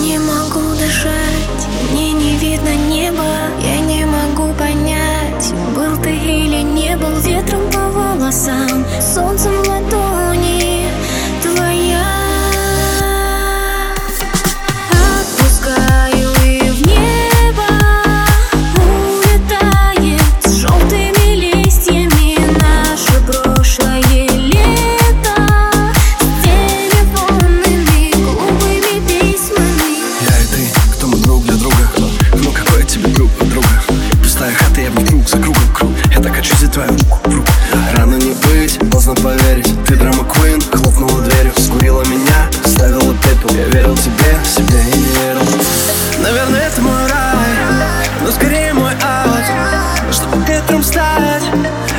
Не могу дышать, мне не видно неба. Я не могу понять, был ты или не был Ветром по волосам, солнцем стать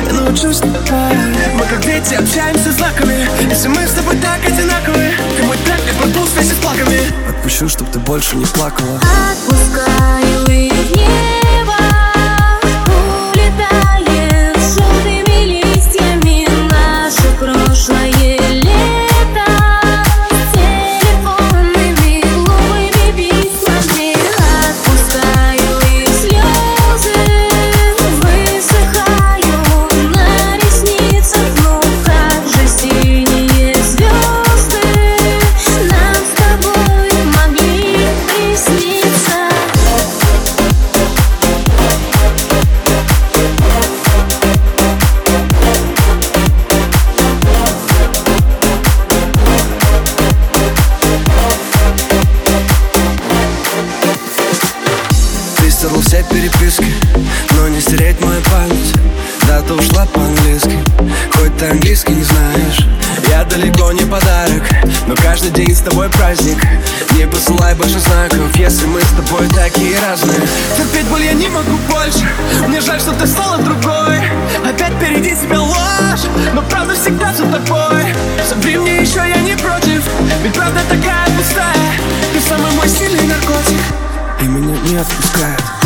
Я научусь Мы как дети общаемся знаками. Если мы с тобой так одинаковые Ты мой трек, я пропустил вместе с плаками Отпущу, чтоб ты больше не плакала. Отпускаю и переписки Но не стереть мою память Да, ты ушла по-английски Хоть ты английский не знаешь. Я далеко не подарок Но каждый день с тобой праздник. Не посылай больше знаков Если мы с тобой такие разные. Терпеть боль я не могу больше Мне жаль, что ты стала другой. Опять впереди тебя ложь Но правда всегда за тобой. Собри мне еще, я не против Ведь правда такая пустая. Ты самый мой сильный наркотик и меня не отпускает.